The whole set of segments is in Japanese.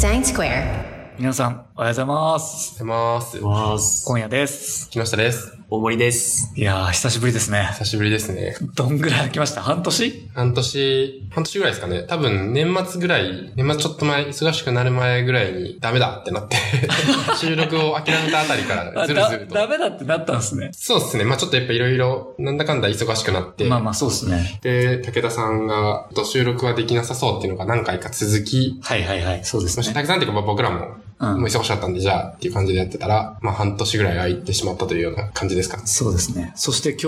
Design Square. 皆さん、おはようございます。おはようございます。ます。今夜です。木下です。大森です。いやー、久しぶりですね。久しぶりですね。どんぐらい来ました？半年？半年、半年ぐらいですかね。多分年末ぐらい、年末ちょっと前、忙しくなる前ぐらいにダメだってなって、収録を諦めたあたりからずるずると。ダメだってなったんですね。そうですね。まあちょっとやっぱいろいろ、なんだかんだ忙しくなって、まあまあ、そうですね。で、武田さんが、と収録はできなさそうっていうのが何回か続き、はいはいはい。そうですそしてね。武田さんっていうかまあ僕らも、うんもう忙しかったんで、じゃあっていう感じでやってたら、まあ半年ぐらい空いてしまったというような感じですか？ね。そうですね。そして今日、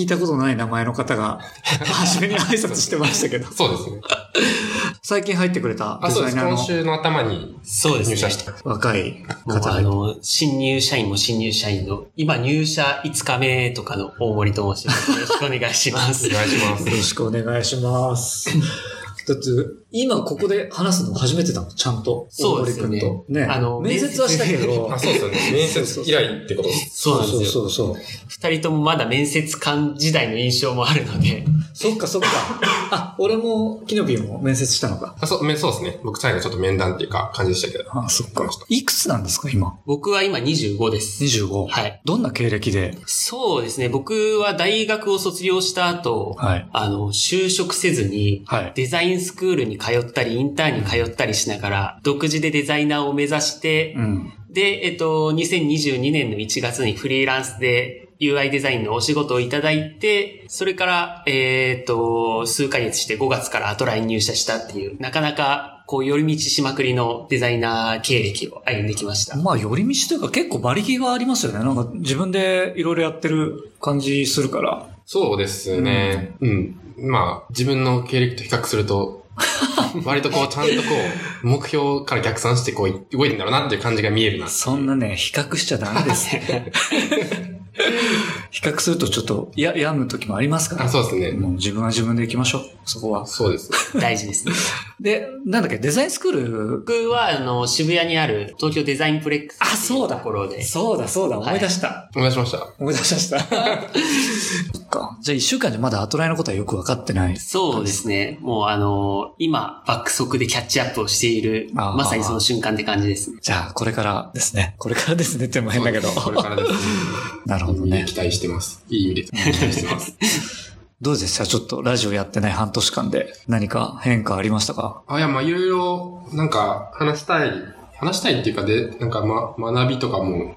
聞いたことない名前の方が、初めに挨拶してましたけど、そうですね。最近入ってくれたあ、そうです。デザイナーの今週の頭にそうですね。入社した。若い方あの、新入社員も新入社員の、今入社5日目とかの大森と申します。よろしくお願いしますお。願いしますよ。ろしくお願いします。だって、今ここで話すの初めてだもん、ちゃんと。そうですよね。ね。あの面接はしたけど。あ、そうですよね。面接以来ってこと。そう。そうそうそう。二人ともまだ面接官時代の印象もあるので、そっかそっか。あ、俺も、キノピーも面接したのか。あ、そう、めそうですね。僕最後ちょっと面談っていうか感じでしたけど。あ、そっか。いくつなんですか、今？僕は今25です。25。はい。どんな経歴で？そうですね。僕は大学を卒業した後、はい。あの、就職せずに、はい。デザインスクールに通ったり、インターンに通ったりしながら、独自でデザイナーを目指して、うん。で、えっと、2022年の1月にフリーランスで UI デザインのお仕事をいただいて、それから、えっと、数ヶ月して5月からアトライに入社したっていう、なかなか、こう、寄り道しまくりのデザイナー経歴を歩んできました。まあ、寄り道というか結構馬力がありますよね。なんか自分でいろいろやってる感じするから。そうですね。うん。まあ、自分の経歴と比較すると、割とこう、ちゃんとこう、目標から逆算してこう、動いてんだろうなっていう感じが見えるな。そんなね、比較しちゃダメです。比較するとちょっと、や、病む時もありますから。あ、そうですね。もう自分は自分で行きましょう。そこは。そうです。大事ですね。で、なんだっけ、デザインスクール？僕は、あの、渋谷にある東京デザインプレックス。あそうだところで。そうだそうだ、思い出した。お願いしました。思い出しました。か。じゃあ一週間でまだアトライのことはよくわかってない。そうですね。もうあの今、爆速でキャッチアップをしている、まさにその瞬間って感じですね。じゃあ、これからですね。これからですねっても変だけど。これからですね。なるほどね。期待してます。いい意味で期待してます？どうでしたちょっとラジオやってない半年間で何か変化ありましたか？あ、いや、まあ、いろいろ、なんか、話したい、話したいっていうかで、なんか、ま、学びとかも。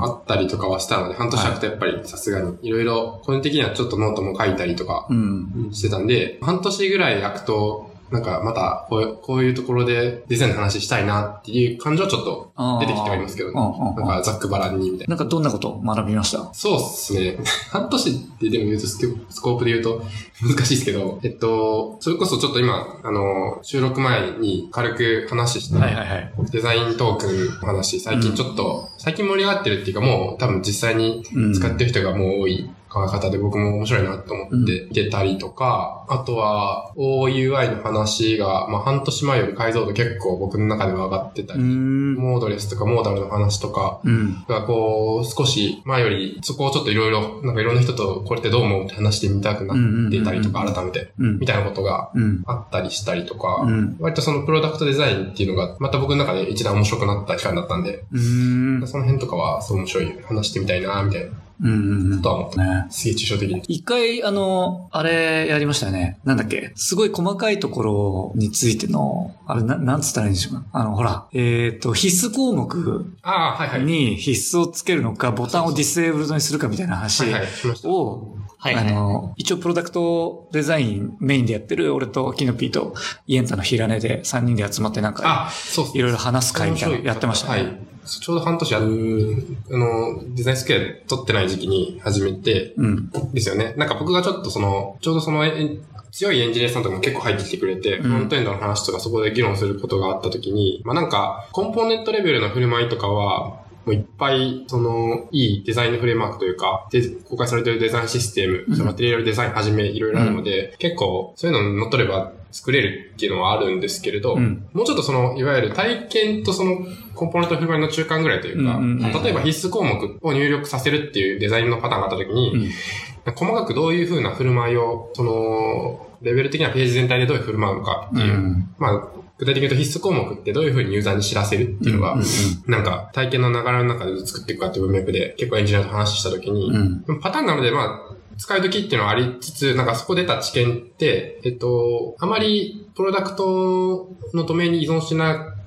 あったりとかはしたので、半年空くとやっぱりさすがに、いろいろ、個人的にはちょっとノートも書いたりとかうん。してたんで、半年ぐらい空くと、なんかまたこう、こういうところでデザインの話したいなっていう感情はちょっと出てきてはいますけどね。なんかざっくばらんにみたいな。なんかどんなことを学びました？そうっすね。半年ってでも言うとスコープで言うと 難しいですけど、えっと、それこそちょっと今、あの、収録前に軽く話した、はいはいはい。デザイントークンの話、最近ちょっと、最近盛り上がってるっていうかもう多分実際にうん使ってる人がもう多い考え方で僕も面白いなと思って見てたりとか、あとは OUI の話が、まあ半年前より解像度結構僕の中では上がってたうり、ん。モードレスとかモーダルの話とか、うん。がこう、少し前より、そこをちょっといろいろ、なんかいろんな人とこれってどう思うって話してみたくなっていたりとか、うんうんうん改めて、うんみ。たいなことがうん。あったりしたりとか、うん。割とそのプロダクトデザインっていうのが、また僕の中で一段面白くなった期間だったんで、うん。その辺とかは、そう面白い、話してみたいな、みたいなうん。うんことは思って、ね。すげえ抽象的に。一回、あの、あれやりましたよね。なんだっけ？すごい細かいところについての、あれ、な、なんつったらいいんでしょうか？あの、ほら、えっ、と、必須項目。に必須をつけるのか、ボタンをディスエーブルドにするかみたいな話。を、はい、はい。あの、一応プロダクトデザインメインでやってる俺とキノピーとイエンタのヒラネで3人で集まってなんか、あ、そうっすいろいろ話す会みたいなのやってましたね。はい。ちょうど半年あの、デザインスクエアで撮ってない時期に始めて、うん。ですよね。なんか僕がちょっとその、ちょうどその、え強いエンジニアさんとかも結構入ってきてくれて、うんフロントエンドの話とかそこで議論することがあった時に、まあなんか、コンポーネントレベルの振る舞いとかは、もういっぱい、その、いいデザインのフレームワークというか、で公開されているデザインシステム、うん。そのマテリアルデザインはじめいろいろあるので、結構、そういうのに乗っ取れば作れるっていうのはあるんですけれど、うん。もうちょっとその、いわゆる体験とその、コンポーネント振る舞いの中間ぐらいというか、うんうんうん例えば必須項目を入力させるっていうデザインのパターンがあった時に、うん。細かくどういう風な振る舞いを、その、レベル的なページ全体でどういう振る舞うのかっていう、うん。まあ、具体的に言うと必須項目ってどういう風にユーザーに知らせるっていうのが、うんなんか体験の流れの中で作っていくかっていう文脈で結構エンジニアと話したときに、うんパターンなので、まあ、使い時っていうのはありつつ、なんかそこ出た知見って、えっと、あまりプロダクトのドメインに依存しない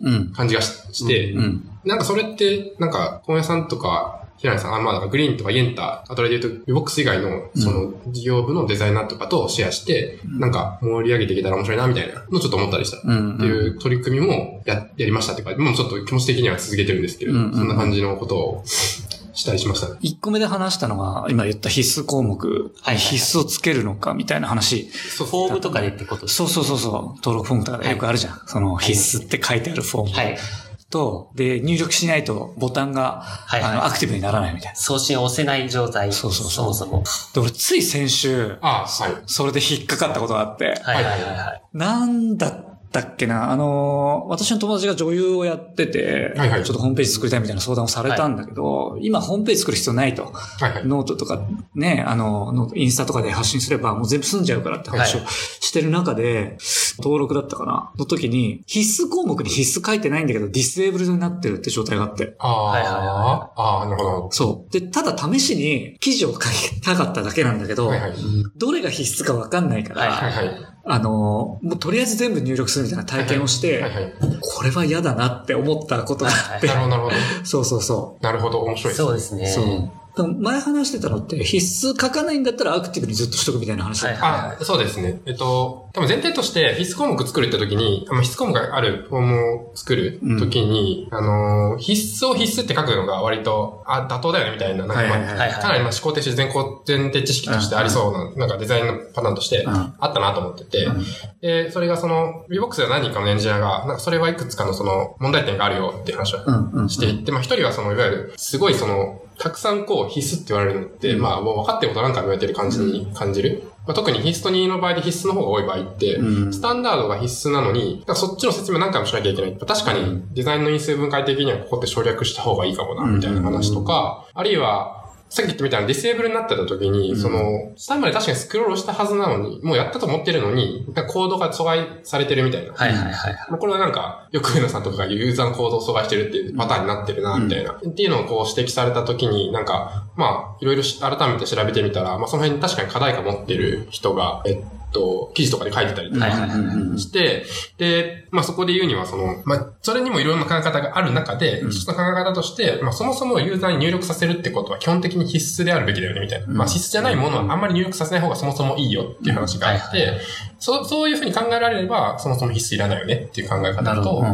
うん。感じがしして、うん。なんかそれって、なんか、本屋さんとか、平井さん、あ、まあ、だからグリーンとかイエンター、あとで言うと、ビボックス以外の、その、事業部のデザイナーとかとシェアして、なんか、盛り上げていけたら面白いな、みたいなのをちょっと思ったりした。うん。っていう取り組みもや、やりましたっていうか、もうちょっと気持ち的には続けてるんですけれど、うんそんな感じのことをしたりしましたね。1個目で話したのが、今言った必須項目、はい必須をつけるのかみたいな話。そうフォームとかでってことですそうそうそうそう。登録フォームとかでよくあるじゃん。その必須って書いてあるフォーム。はい。と、で、入力しないとボタンが、いはいあの、アクティブにならないみたいな。送信を押せない状態。そうそうそうそもそも。で、俺つい先週、あはい。それで引っかかったことがあって、はいはいはいはい。なんだったっけな、あのー、私の友達が女優をやってて、はいはいちょっとホームページ作りたいみたいな相談をされたんだけど、今ホームページ作る必要ないと。はいはい。ノートとかね、あの、インスタとかで発信すればもう全部済んじゃうからって話をはいしてる中で、登録だったかな？の時に、必須項目に必須書いてないんだけど、ディスエーブルドになってるって状態があって。ああ、はいはいはああ、なるほど。そう。で、ただ試しに記事を書きたかっただけなんだけど、はいはい。どれが必須かわかんないから、はいはいはい。あの、もうとりあえず全部入力するみたいな体験をして、はいはい。これは嫌だなって思ったことがあってな、るほど、なるほど。そうそうそなるほど、面白いです。そうですね。う。そう。でも前話してたのって、必須書かないんだったらアクティブにずっとしとくみたいな話だったはいあ、そうですね。えっと、多分前提として必須項目作るって時に、あの必須項目があるフォームを作る時に、あの、必須を必須って書くのが割と、あ、妥当だよねみたいな、なんか、まあはいはい。はいかなりまあ思考停止前後前提知識としてありそうな、なんかデザインのパターンとしてうん。あったなと思ってて、うんで、それがその、VBOX では何人かのエンジニアが、なんかそれはいくつかのその問題点があるよっていう話をうんうん。していって、まあ一人はその、いわゆる、すごいその、たくさんこう必須って言われるのって、うんまあもう分かってることなんか言われてる感じに感じる。まあ、特にヒストニーの場合で必須の方が多い場合って、うんスタンダードが必須なのに、そっちの説明何回もしなきゃいけない。確かにデザインの因数分解的にはここって省略した方がいいかもな、みたいな話とか、あるいは、さっき言ったみたいなディセーブルになってた時に、うんその、下まで確かにスクロールしたはずなのに、もうやったと思ってるのに、コードが阻害されてるみたいな。はいはいはい。まあこれはなんか、よく上野さんとかがユーザーの行動を阻害してるっていうパターンになってるな、みたいな。っていうのをこう指摘されたときに、なんか、まあ、いろいろし改めて調べてみたら、まあその辺に確かに課題感持ってる人が、えっと、記事とかで書いてたりとかして、で、まあそこで言うには、その、まあ、それにもいろんな考え方がある中で、うん。一つの考え方として、まあそもそもユーザーに入力させるってことは基本的に必須であるべきだよね、みたいな。うん。まあ必須じゃないものはあんまり入力させない方がそもそもいいよっていう話があって、そう、そういうふうに考えられれば、そもそも必須いらないよねっていう考えな方と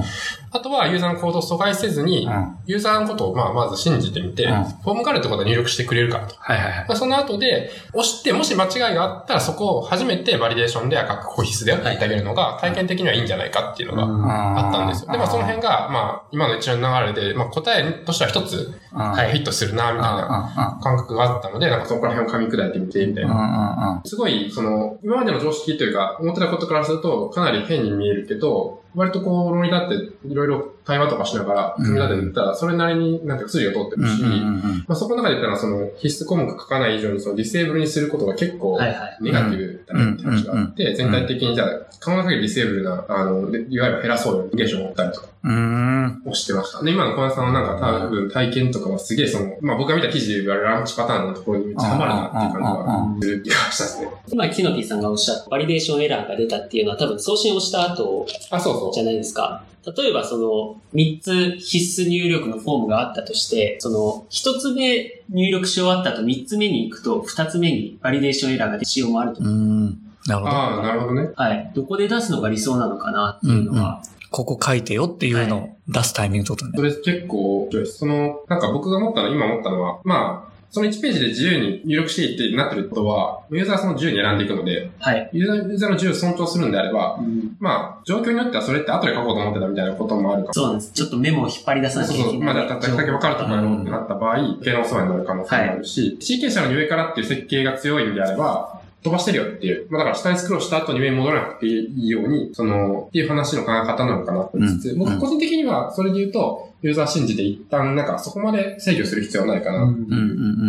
あとはユーザーの行動を阻害せずに、うんユーザーのことをまあまず信じてみて、うんフォームがあるってことは入力してくれるからと。はいはいはい。まあその後で、押して、もし間違いがあったら、そこを初めてバリデーションで、あ、ここ必須だよって言ってあげるのが、体験的にはいいんじゃないかっていうのがあったんですよ。で、まあその辺が、まあ今の一連の流れで、まあ答えとしては一つ、はヒットするな、みたいな感覚があったので、なんかそこら辺を噛み砕いてみて、みたいな。すごい、その、今までの常識というか、思ってたことからすると、かなり変に見えるけど、割とこう、論理立って、いろいろ対話とかしながら、組み立てていったら、それなりになんていうか筋が通ってるし、まあそこの中で言ったら、その、必須項目書かない以上に、その、ディセーブルにすることが結構。ネガティブだねって話があって、全体的にじゃあ、可能な限りディセーブルな、あの、でいわゆる減らそうよ、インゲーションを持ったりとかうん。をしてました。で、今の小林さんのなんか多分体験とかはすげえその、まあ僕が見た記事で言われるランチパターンのところにめっちゃハマるなっていう感じがする気がしたですね。今、キノピーさんがおっしゃったバリデーションエラーが出たっていうのは多分送信をした後あ、そうそう。じゃないですか。例えばその3つ必須入力のフォームがあったとして、その1つ目入力し終わった後3つ目に行くと2つ目にバリデーションエラーが出る仕様もあるとう思う。ん。なるほど。ああ、なるほどね。はい。どこで出すのが理想なのかなっていうのは。ここ書いてよっていうのを出すタイミングってことねそ。れ結構、その、なんか僕が思ったの、今思ったのは、まあ、その1ページで自由に入力していいってなってることは、ユーザーはその自由に選んでいくので、はい。ユーザーユーザーの自由を尊重するんであれば、まあ、状況によってはそれって後で書こうと思ってたみたいなこともあるかもそうなんです。ちょっとメモを引っ張り出さなきゃいけない。そうそう。まあ、だっただけ分かるとかやろうってなった場合、余計なお世話になる可能性もあるし、シーケンシの上からっていう設計が強いんであれば、飛ばしてるよっていう。まあだから下にスクロールした後に上に戻らなくていいように、その、っていう話の考え方なのかなと思いつつ、うん僕個人的にはそれで言うと、ユーザー信じて一旦なんかそこまで制御する必要はないかな。うんう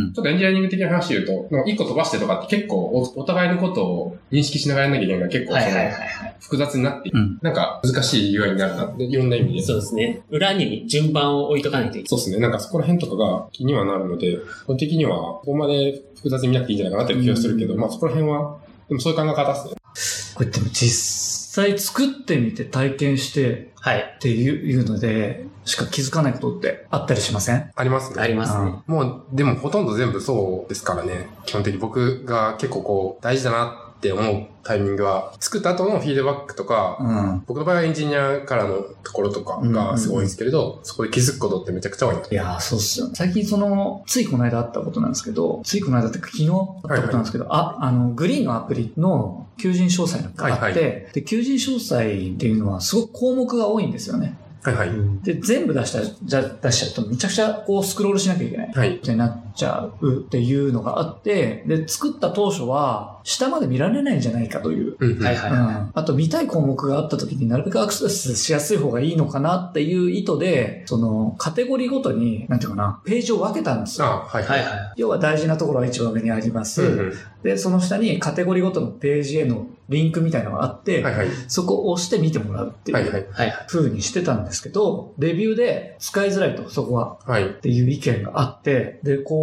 んちょっとエンジニアリング的な話で言うと、一個飛ばしてとかって結構おお互いのことを認識しながらやんなきゃいけないから結構そのはいはいはいはい。複雑になって、うんなんか難しい UI になるなって、いろんな意味で。そうですね。裏に順番を置いとかないといけそうですね。なんかそこら辺とかが気にはなるので、個人的にはここまで複雑に見なくていいんじゃないかなっていう気がするけど、うんまあそこら辺は、でもそういう考え方ですね。これでも実際作ってみて体験してはい。っていういうので、しか気づかないことってあったりしません？ありますね。ありますね。もう、でもほとんど全部そうですからね。基本的に僕が結構こう、大事だなって思うタイミングは、作った後のフィードバックとか、うん。僕の場合はエンジニアからのところとかがすごいんですけれど、そこで気づくことってめちゃくちゃ多いいやー、そうっすよ。最近その、ついこの間あったことなんですけど、ついこの間ってか昨日あったことなんですけど、あ、あの、グリーンのアプリの求人詳細があって、はいはで、求人詳細っていうのはすごく項目が多いんですよね。はいはい。で、全部出したら、じゃ出しちゃうとめちゃくちゃこうスクロールしなきゃいけない。はい。ってなっちゃうっていうのがあって、で、作った当初は、下まで見られないんじゃないかという。うんうんはいはい。うん、あと見たい項目があった時になるべくアクセスしやすい方がいいのかなっていう意図で、そのカテゴリーごとに、なんていうかな、ページを分けたんですよ。あはいはいはい。要は大事なところは一番上にあります。うんうんで、その下にカテゴリーごとのページへのリンクみたいなのがあって、はいはい。そこを押して見てもらうってはいいうはい。はいはい。風にしてたんですけど、レビューで使いづらいと、そこは。はい。っていう意見があって、で、こう、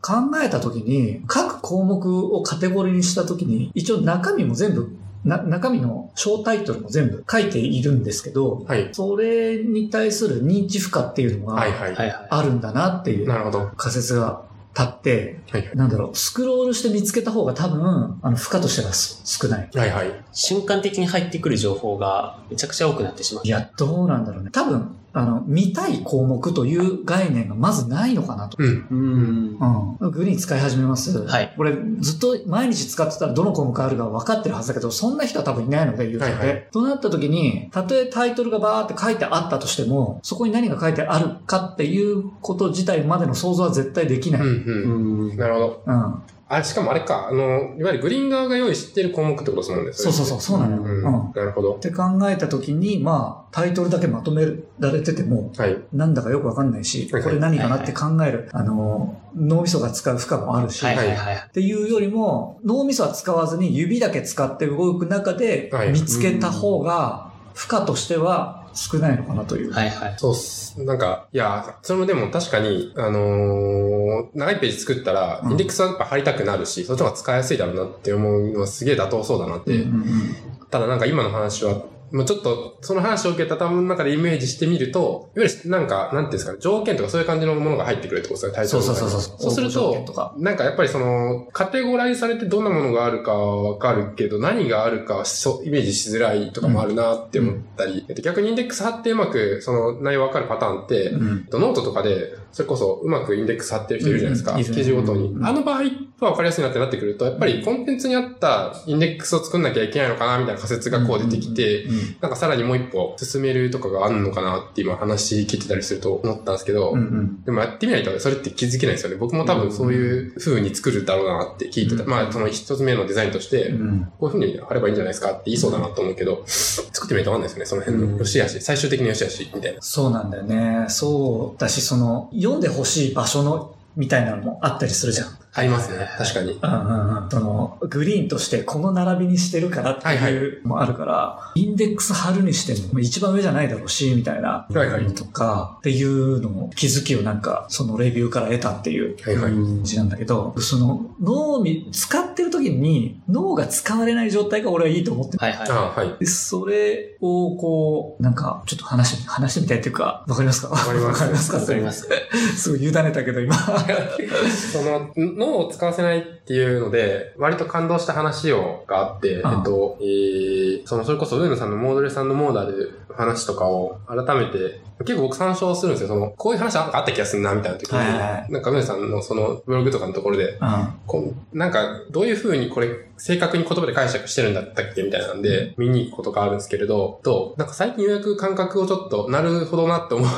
考えたときに、各項目をカテゴリーにしたときに、一応中身も全部、な中身の小タイトルも全部書いているんですけど、はい。それに対する認知負荷っていうのがはいはい。はいはい。あるんだなっていうなるほど。は仮説が立って、いはい。なんだろう、スクロールして見つけた方が多分、あの、負荷としてはす少ない。はいはい。瞬間的に入ってくる情報がめちゃくちゃ多くなってしまうい。や、どうなんだろうね。多分、あの、見たい項目という概念がまずないのかなと。うん。うん。うん。グリーン使い始めます？はい。これ、ずっと毎日使ってたらどの項目あるか分かってるはずだけど、そんな人は多分いないので、ユーザーで。はいはとなった時に、たとえタイトルがバーって書いてあったとしても、そこに何が書いてあるかっていうこと自体までの想像は絶対できない。ううん。んうん。なるほど。うん。あれ、しかもあれか、あの、いわゆるグリーン側が用意してる項目ってことですもんね。そうそうそう、そうなのよ。うん。うん。っなるほど。て考えた時に、まあ、タイトルだけまとめられてても、はい。なんだかよくわかんないし、はいこれ何かなって考える、あの、脳みそが使う負荷もあるし、はいはいはい。っていうよりも、脳みそは使わずに指だけ使って動く中ではい見つけた方が、負荷としては少ないのかなという。はいはい。そうっす。なんか、いや、それもでも確かに、あのー長いページ作ったら、うんインデックスはやっぱ貼りたくなるし、そっちの方が使いやすいだろうなって思うのはすげえ妥当そうだなって。うんうんただなんか今の話は、もうちょっと、その話を受けた頭の中でイメージしてみると、いわゆるなんか、なんていうんですかね、条件とかそういう感じのものが入ってくるってことですね、タイトそうそうそうそう。そうするとなんかやっぱりその、カテゴライズされてどんなものがあるかはわかるけど、何があるかはそうイメージしづらいとかもあるなって思ったり、えっと逆にインデックス貼ってうまくその内容わかるパターンって、うん。えっとノートとかで、それこそうまくインデックス貼ってる人いるじゃないですか。うんいるね記事ごとにう。んあの場合はわかりやすいなってなってくると、やっぱりコンテンツに合ったインデックスを作んなきゃいけないのかな、みたいな仮説がこう出てきて、うんうんなんかさらにもう一歩進めるとかがあるのかなって今話聞いてたりすると思ったんですけど、うんうんでもやってみないとそれって気づけないですよね。僕も多分そういう風に作るだろうなって聞いてた。うんまあその一つ目のデザインとして、うんこういう風に貼ればいいんじゃないですかって言いそうだなと思うけど、作ってみないとわかんないですよね。その辺うんの良し悪し、最終的に良し悪しみたいな。そうなんだよね。そうだし、その、読んでほしい場所の、みたいなのもあったりするじゃん。ありますね。確かに。うんうんうん。その、グリーンとしてこの並びにしてるからってはいはいいうのもあるから、インデックス貼るにしても一番上じゃないだろうし、みたいなはいはいのとか、っていうのも気づきをなんか、そのレビューから得たっていうはいはい。感じなんだけど、その脳に、使ってる時に脳が使われない状態が俺はいいと思ってるはいはい。ああ、はい。でそれをこう、なんか、ちょっと話して、話してみたいっていうか、わかりますか？わかりますわかりますか？わかります。すごい委ねたけど今。その、脳を使わせないっていうので、割と感動した話を、があって、ああ。えっと、えー、その、それこそ上野さんのモードレさんのモーダル話とかを改めて、結構僕参照するんですよ。その、こういう話なんかあった気がするな、みたいな時に、はいはいはいなんか上野さんのその、ブログとかのところで、うん。こうなんか、どういう風にこれ、正確に言葉で解釈してるんだったっけみたいなんで、見に行くことがあるんですけれど、と、なんか最近ようやく感覚をちょっと、なるほどなって思っ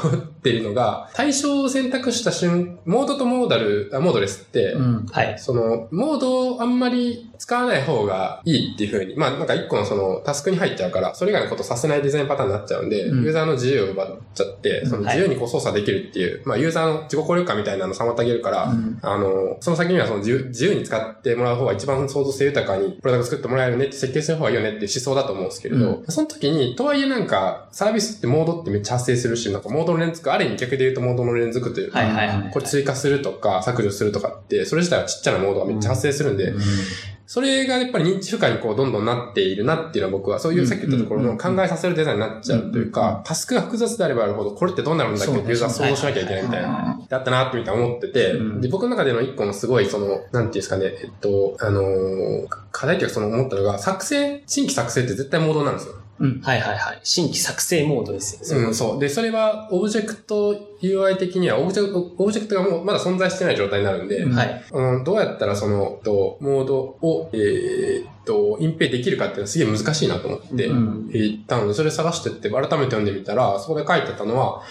てるのが、対象を選択した瞬、モードとモーダル、あモードレスって、うん。はい。その、モードをあんまり使わない方がいいっていう風に、まあなんか一個のそのタスクに入っちゃうから、それ以外のことさせないデザインパターンになっちゃうんで、うん、ユーザーの自由を奪っちゃって、その自由にこう操作できるっていう、はい、まあユーザーの自己効力感みたいなのを妨げるから、うん、あの、その先にはその自由自由に使ってもらう方が一番創造性豊かにプロダクト作ってもらえるねって設計する方がいいよねっていう思想だと思うんですけれど、うん、その時に、とはいえなんか、サービスってモードってめっちゃ発生するし、なんかモードの連続、ある意味逆で言うとモードの連続というか、はいはいはい、これ追加するとか削除するとかって、それ自体はちっちゃなモードがめっちゃ発生するんで、それがやっぱり認知負荷にこうどんどんなっているなっていうのは僕はそういうさっき言ったところの考えさせるデザインになっちゃうというか、タスクが複雑であればあるほどこれってどうなるんだっけ？ってユーザー想像しなきゃいけないみたいな、だったなってみたいな思ってて、で、僕の中での一個のすごいその、なんていうんですかね、えっと、あのー、課題というかその思ったのが、作成、新規作成って絶対モードなんですよ。うん。はいはいはい。新規作成モードですよね。うん、そう。で、それは、オブジェクト UI 的には、オブジェクト、オブジェクトがもうまだ存在してない状態になるんで、はい。うん、どうやったらその、と、モードを、えー、っと、隠蔽できるかっていうのはすげえ難しいなと思って、うったので、それ探してって、改めて読んでみたら、そこで書いてたのは、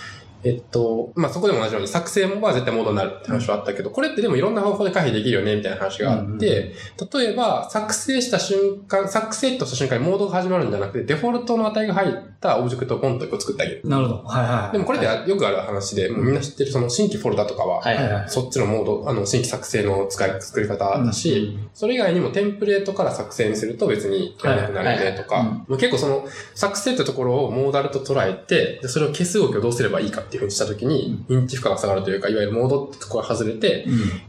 えっと、まあ、そこでも同じように作成は絶対モードになるって話はあったけど、これってでもいろんな方法で回避できるよね、みたいな話があって、例えば、作成した瞬間、作成とした瞬間にモードが始まるんじゃなくて、デフォルトの値が入ったオブジェクトをポンと作ってあげる。なるほど。はいはい。でもこれでよくある話で、もうみんな知ってるその新規フォルダとかは、はいはい、そっちのモード、あの、新規作成の使い、作り方だし、それ以外にもテンプレートから作成にすると別にやらなくなるよねとか、結構その、作成ってところをモーダルと捉えて、それを消す動きをどうすればいいかっていうふうにしたときに、認知負荷が下がるというか、いわゆるモードってところが外れて、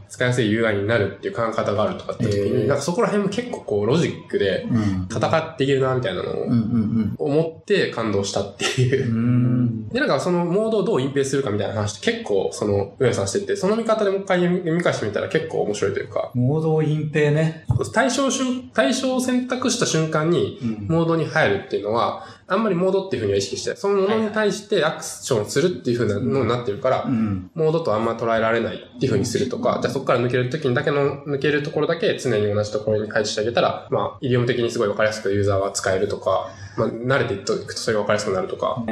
使いやすい UI になるっていう考え方があるとかって時に、なんかそこら辺も結構こうロジックで戦っていけるなみたいなのを思って感動したっていう。で、なんかそのモードをどう隠蔽するかみたいな話って結構その上さんしてて、その見方でもう一回読み返してみたら結構面白いというか。モードを隠蔽ね。対象対象を選択した瞬間にモードに入るっていうのは、あんまりモードっていうふうには意識して、そのものに対してアクションするっていうふうなのになってるから、モードとあんま捉えられないっていうふうにするとか、じゃあそこから抜けるときにだけの、抜けるところだけ常に同じところに配置してあげたら、まあ、イディオム的にすごいわかりやすくユーザーは使えるとか、まあ、慣れていくとそれがわかりやすくなるとか、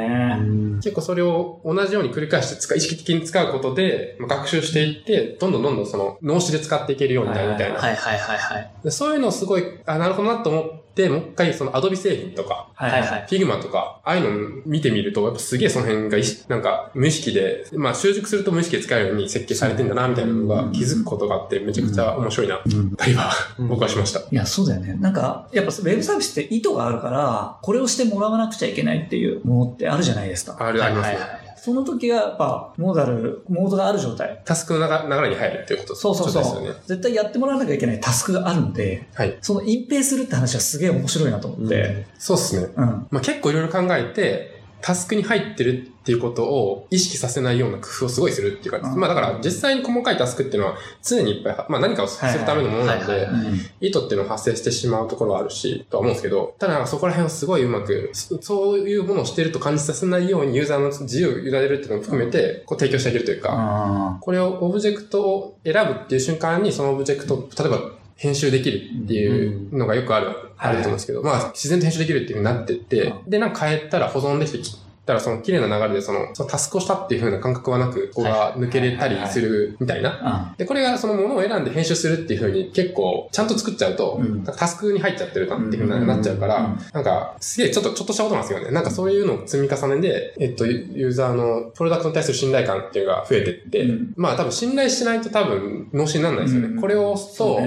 結構それを同じように繰り返して使意識的に使うことで、まあ、学習していって、どんどんどんどんその脳死で使っていけるようになるみたいな。はいはいはいはい。そういうのをすごい、あ、なるほどなと思って、もう一回その Adobe 製品とか、はいはいはい、 Figma とか、ああいうの見てみると、やっぱすげえその辺がなんか無意識で、まあ習熟すると無意識で使えるように設計されてんだな、みたいなのが気づくことがあって、めちゃくちゃ面白いな、対話、僕はしました。いや、そうだよね。なんか、やっぱウェブサービスって意図があるから、これをしてもらわなくちゃいけないっていうものってあるじゃないですか。ある、ありますね。その時はやっぱ、モーダル、モードがある状態。タスクの流れに入るっていうことそうそうそう。ね、絶対やってもらわなきゃいけないタスクがあるんで、はい、その隠蔽するって話はすげえ面白いなと思って。うん、そうっすね。うん。まあ結構いろいろ考えて、タスクに入ってるっていうことを意識させないような工夫をすごいするっていうか、まあだから実際に細かいタスクっていうのは常にいっぱい、まあ何かをするためのものなので、意図っていうのを発生してしまうところはあるし、とは思うんですけど、ただそこら辺をすごいうまく、そういうものをしてると感じさせないようにユーザーの自由を委ねるっていうのを含めて、こう提供してあげるというか、これをオブジェクトを選ぶっていう瞬間にそのオブジェクト、例えば編集できるっていうのがよくある、あると思うんですけど、まあ自然と編集できるっていうふうになってって、で、なんか変えたら保存できてだからその綺麗な流れでその、そのタスクをしたっていう風な感覚はなく、ここが抜けれたりするみたいな。で、これがそのものを選んで編集するっていう風に結構ちゃんと作っちゃうと、タスクに入っちゃってるなっていう風になっちゃうから、なんか、すげえちょっと、ちょっとしたことなんですよね。なんかそういうのを積み重ねで、えっと、ユーザーのプロダクトに対する信頼感っていうのが増えてって、まあ多分信頼しないと多分脳死にならないですよね。これを押すと、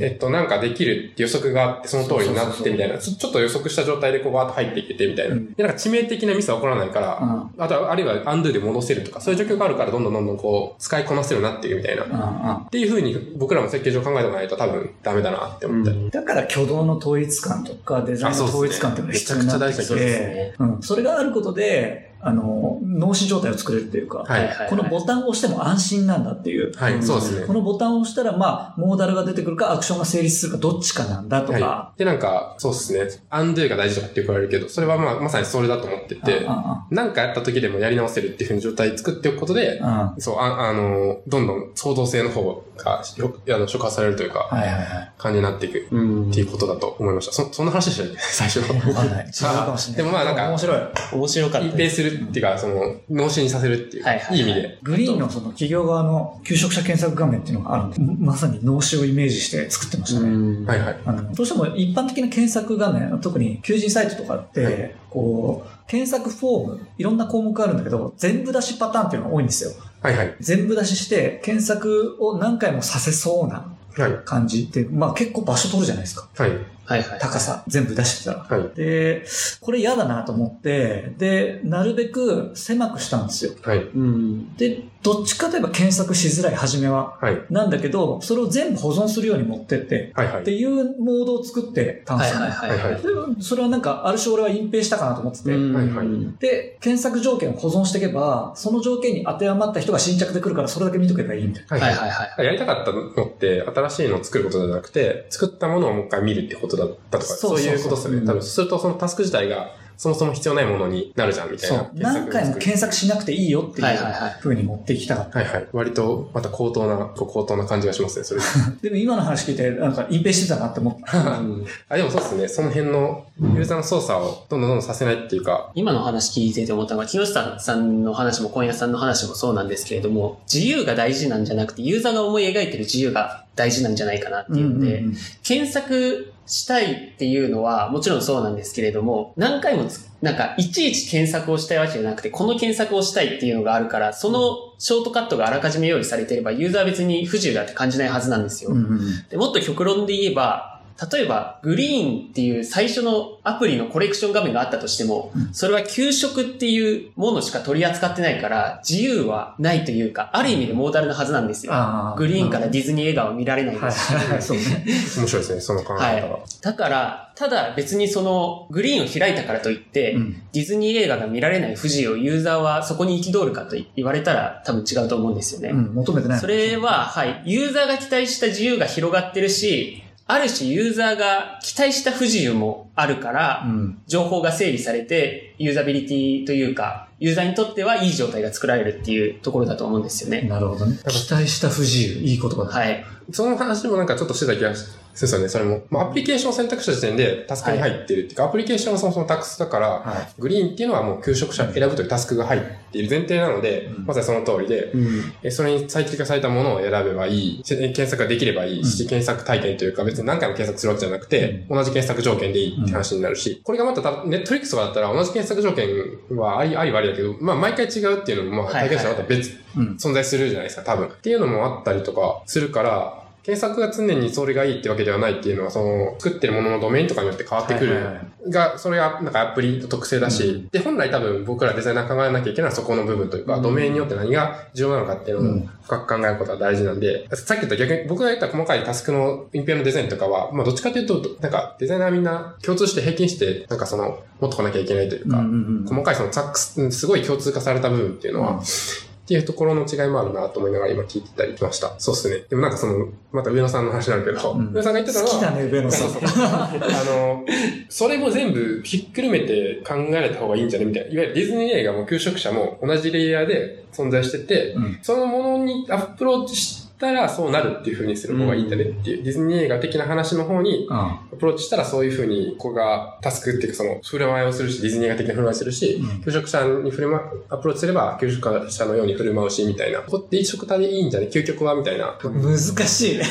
えっと、なんかできるって予測があって、その通りになってみたいな、ちょっと予測した状態でこうバーッと入っていけてみたいな。で、なんか致命的なミスは起こらないから、あとは、あるいはアンドゥで戻せるとか、そういう状況があるからどんどんどんどんこう、使いこなせるなっていくみたいな。っていうふうに僕らも設計上考えておかないと多分ダメだなって思った。り。だから挙動の統一感とかデザインの統一感っていうのが必要になってきて、うん、それがあることで、あの、脳死状態を作れるっていうか、はいはいはい、このボタンを押しても安心なんだっていう。はい、そうですね。このボタンを押したら、まあ、モーダルが出てくるか、アクションが成立するか、どっちかなんだとか。はい、で、なんか、そうですね。アンドゥが大事とかって言われるけど、それはまあ、まさにそれだと思ってて、なんかやった時でもやり直せるっていうふうに状態作っておくことで、そう、ああの、どんどん創造性の方が、あの、触発されるというか、はいはいはい、感じになっていくっていうことだと思いました。そ、そんな話でしたね、最初。わかんない。違うかもしれない。でもまあなんか、面白い。面白かった。るっていうか、その、脳死にさせるっていう、はいはいはいい意味で。グリーンのその企業側の求職者検索画面っていうのがあるんで、まさに脳死をイメージして作ってましたね。うんはいはい。あのどうしても一般的な検索画面、特に求人サイトとかって、はいこう、検索フォーム、いろんな項目あるんだけど、全部出しパターンっていうのが多いんですよ。はいはい。全部出しして、検索を何回もさせそうなはい。感じって、まあ結構場所取るじゃないですか。はい。はいはい。高さ、全部出してたら。はい。で、これ嫌だなと思って、で、なるべく狭くしたんですよ。はい。うん。で、どっちかといえば検索しづらい、初めは。はい。なんだけど、それを全部保存するように持ってって、はい。はいっていうモードを作ってたんですよ、ね。はいはいはい。それはなんか、ある種俺は隠蔽したかなと思ってて、うんはいはいで、検索条件を保存していけば、その条件に当てはまった人が新着で来るから、それだけ見とけばいいみたいな。はいはいはいはい。やりたかったのって、新しいのを作ることじゃなくて、作ったものをもう一回見るってことだったとか、そういうことですよね。多分、そうするとそのタスク自体が、そもそも必要ないものになるじゃん、みたいなそう。。何回も検索しなくていいよっていう風に持っていきたかった。はいはい。割と、また高等な、高等な感じがしますね、それ。でも今の話聞いて、なんか隠蔽してたなって思った。あ、でもそうですね。その辺の、ユーザーの操作をどんどんどんどんさせないっていうか、今の話聞いてて思ったのが、木下さんの話も今夜さんの話もそうなんですけれども、自由が大事なんじゃなくて、ユーザーが思い描いてる自由が大事なんじゃないかなっていうので、うんうんうん検索したいっていうのはもちろんそうなんですけれども、何回もつ、なんか、いちいち検索をしたいわけじゃなくて、この検索をしたいっていうのがあるから、そのショートカットがあらかじめ用意されていれば、ユーザーは別に不自由だって感じないはずなんですよ。うんうんでもっと極論で言えば、例えば、グリーンっていう最初のアプリのコレクション画面があったとしても、うんそれは給食っていうものしか取り扱ってないから、自由はないというか、ある意味でモーダルなはずなんですよ。あグリーンからディズニー映画を見られないはいですし。はいはい、そうね。面白いですね、その考え方はが。だから、ただ別にそのグリーンを開いたからといって、うんディズニー映画が見られない不自由をユーザーはそこに憤るかと言われたら多分違うと思うんですよね。うん、求めてない。それは、はい、ユーザーが期待した自由が広がってるし、ある種ユーザーが期待した不自由もあるから、うん。情報が整理されて、ユーザビリティというか、ユーザーにとってはいい状態が作られるっていうところだと思うんですよね。なるほどね。期待した不自由。いい言葉だ。はい。その話もなんかちょっとしてた気がするんですよね、それも。まあ、アプリケーションを選択した時点でタスクに入ってるっていうか、アプリケーションはそもそもタスクだから、はグリーンっていうのはもう求職者選ぶというタスクが入っている前提なので、うんまさにその通りで、うん。えそれに最適化されたものを選べばいい、し検索ができればいいし、うん検索体験というか別に何回も検索するわけじゃなくて、同じ検索条件でいいって話になるし、これがまたたネットフリックスとかだったら同じ検索条件はありありはありだけど、まあ毎回違うっていうのもまあ体験者はまた別、うん。存在するじゃないですか、多分。っていうのもあったりとかするから、検索が常にそれがいいってわけではないっていうのは、その、作ってるもののドメインとかによって変わってくる。はいはいはい。が、それが、なんかアプリの特性だし、うん。で、本来多分僕らデザイナー考えなきゃいけないのはそこの部分というか、うん。ドメインによって何が重要なのかっていうのをうん。深く考えることが大事なんで、さっき言った逆に僕が言った細かいタスクのインペアのデザインとかは、まあどっちかというと、なんかデザイナーみんな共通して平均して、なんかその、持ってこなきゃいけないというか、うんうんうん。細かいそのザックス、すごい共通化された部分っていうのは、うんっていうところの違いもあるなと思いながら今聞いてたりしました。そうですね。でもなんかその、また上野さんの話になるけど、うん上野さんが言ってたのは、好きだね、上野さん。あの、それも全部ひっくるめて考えられた方がいいんじゃねみたいな。いわゆるディズニー映画も求職者も同じレイヤーで存在してて、うんそのものにアプローチしたらそうなるっていう風にする方がいいんだねっていう、ディズニー映画的な話の方にうん。アプローチしたらそういう風に、ここがタスクっていうかその、振る舞いをするし、ディズニー映画的な振る舞いをするし、うん求職者に振る舞う、アプローチすれば、求職者のように振る舞うし、みたいな。ここって一色体でいいんじゃね究極はみたいな。難しいね。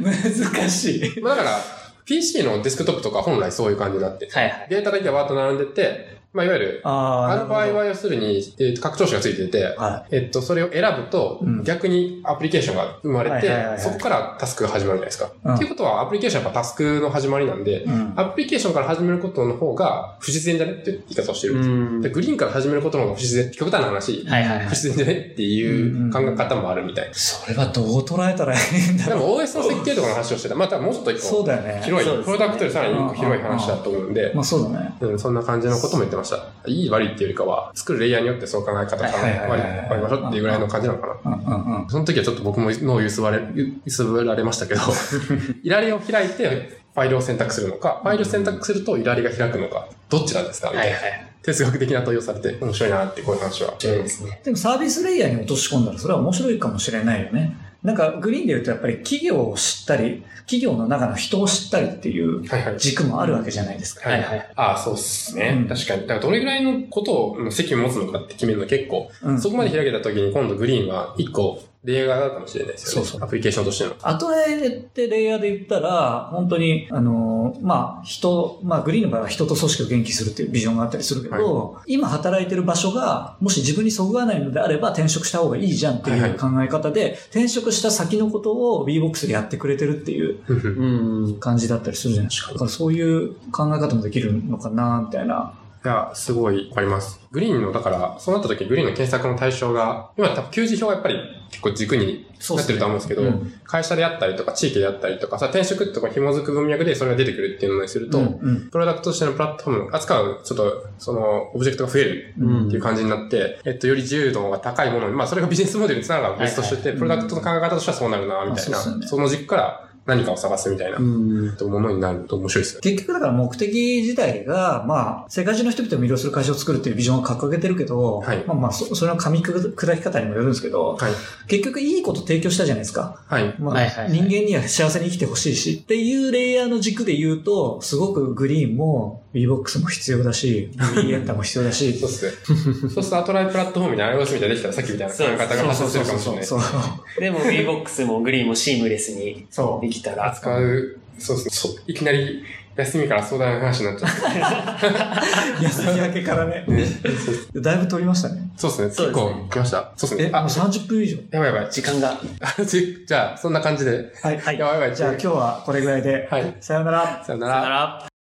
難しい。まあだから、PC のデスクトップとか本来そういう感じになって、はいはい。データだけがわーっと並んでて、まあいわゆる、ああの場合は要するに、えー拡張子がついてて、はえっと、それを選ぶとうん、逆にアプリケーションが生まれてそこからタスクが始まるじゃないですか。うんっていうことは、アプリケーションはやっぱタスクの始まりなんでい。、うん。アプリケーションから始めることの方が不自然じゃねって言い方をしてるんですでグリーンから始めることの方が不自然、極端な話、はいはいはい不。自然じゃねっていう考え方もあるみたいな。それはどう捉えたらいいんだろう。でも OS の設計とかの話をしてた。またもうちょっと一個そうだよね。広い、ねプロダクトよりさらに一個広い話だと思うんで、まあそうだね。うん、そんな感じのことも言ってました。いい悪いっていうよりかは、作るレイヤーによってそう考え方がはいはいはいはい割りましょうっていうぐらいの感じなのかな。その時はちょっと僕も脳を揺すばれ、揺すぶられましたけど、いらりを開いてファイルを選択するのか、ファイルを選択するといらりが開くのか、どっちなんですか？みたな。はいいはい。哲学的な問いをされて面白いなってこういう話は。面白いですね。でもサービスレイヤーに落とし込んだらそれは面白いかもしれないよね。なんかグリーンで言うとやっぱり企業を知ったり、企業の中の人を知ったりっていうはいはい。軸もあるわけじゃないですか。はいはい。ああ、そうっすね。うん確かに。だからどれぐらいのことを責務を持つのかって決めるの結構、うんそこまで開けた時に今度グリーンは一個例外があるかもしれないですよね。そうそうアプリケーションとしての。アトラエってレイヤーで言ったら、本当に、あの、まあ、人、まあ、グリーンの場合は人と組織を元気するっていうビジョンがあったりするけど、今働いてる場所が、もし自分にそぐわないのであれば転職した方がいいじゃんっていう考え方で、転職した先のことを BBOX でやってくれてるっていううん。感じだったりするじゃないですか。だからそういう考え方もできるのかな、みたいな。いや、すごいわかります。グリーンの、だから、そうなった時グリーンの検索の対象が、今多分求人票がやっぱり結構軸になってると思うんですけど、うん。会社であったりとか地域であったりとか、さ、転職とか紐づく文脈でそれが出てくるっていうのにすると、うんうん。プロダクトとしてのプラットフォームを扱う、ちょっと、その、オブジェクトが増えるうんっていう感じになって、えっと、より自由度が高いものに、まあ、それがビジネスモデルにつながる。別として、はい。はいプロダクトの考え方としてはそうなるな、みたいな、うっすよね。その軸から何かを探すみたいな、うん。ものになると面白いですよね。結局だから目的自体が、まあ、世界中の人々を魅了する会社を作るっていうビジョンを掲げてるけど、はいまあまあ、そそれの噛み砕き方にもよるんですけど、はい。結局いいこと提供したじゃないですか。はい。まあ、はいはいはい人間には幸せに生きてほしいし、っていうレイヤーの軸で言うと、すごくグリーンも B-BOX も必要だし、B エンタも必要だし、そうっすね。そうすると、アトライプラットフォームに iOS みたいなできたら、さっきみたいな考え方が発生するかもしれないですそう。でも VBOX もグリーンもシームレスにそう。できたら。使う、そうですね。そいきなり休みから相談の話になっちゃって。休み明けからね。だいぶ取りましたね。そうですね。そうですね結構来ました。そうですえ、ね。もうあ、30分以上。やばいやばい。時間が。じじゃあ、そんな感じで。はい。はいやばいやばい。じゃあ今日はこれぐらいで。はい。さようなら。さよならさよな。ら。